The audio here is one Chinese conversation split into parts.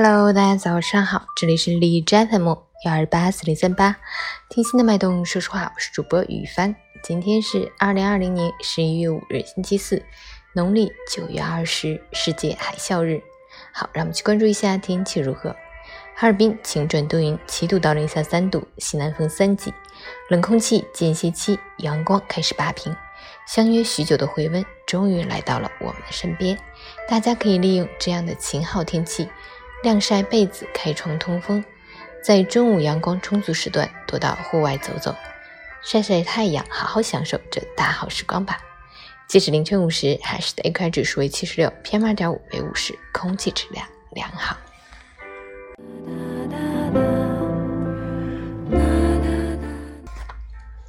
Hello，大家早上好，这里是李斋 FM 幺二八四零三八，听心的脉动，说实话，我是主播雨帆。今天是二零二零年十一月五日，星期四，农历九月二十，世界海啸日。好，让我们去关注一下天气如何。哈尔滨晴转多云，七度到零下三度，西南风三级，冷空气间歇期，阳光开始霸屏，相约许久的回温终于来到了我们的身边。大家可以利用这样的晴好天气。晾晒被子，开窗通风，在中午阳光充足时段多到户外走走，晒晒太阳，好好享受这大好时光吧。截止凌晨五时，海市的 AQI 指数为七十六，PM 二点五为五十，空气质量良好。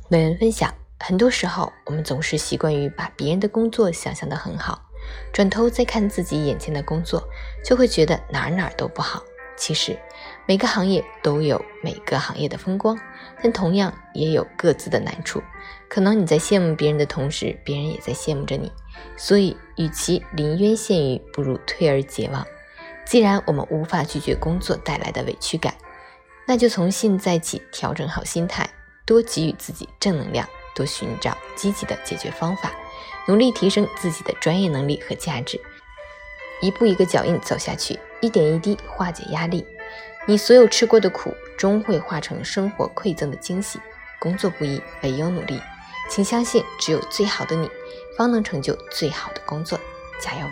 本人分享：很多时候，我们总是习惯于把别人的工作想象的很好。转头再看自己眼前的工作，就会觉得哪哪都不好。其实，每个行业都有每个行业的风光，但同样也有各自的难处。可能你在羡慕别人的同时，别人也在羡慕着你。所以，与其临渊羡鱼，不如退而结网。既然我们无法拒绝工作带来的委屈感，那就从现在起调整好心态，多给予自己正能量，多寻找积极的解决方法。努力提升自己的专业能力和价值，一步一个脚印走下去，一点一滴化解压力。你所有吃过的苦，终会化成生活馈赠的惊喜。工作不易，唯有努力。请相信，只有最好的你，方能成就最好的工作。加油！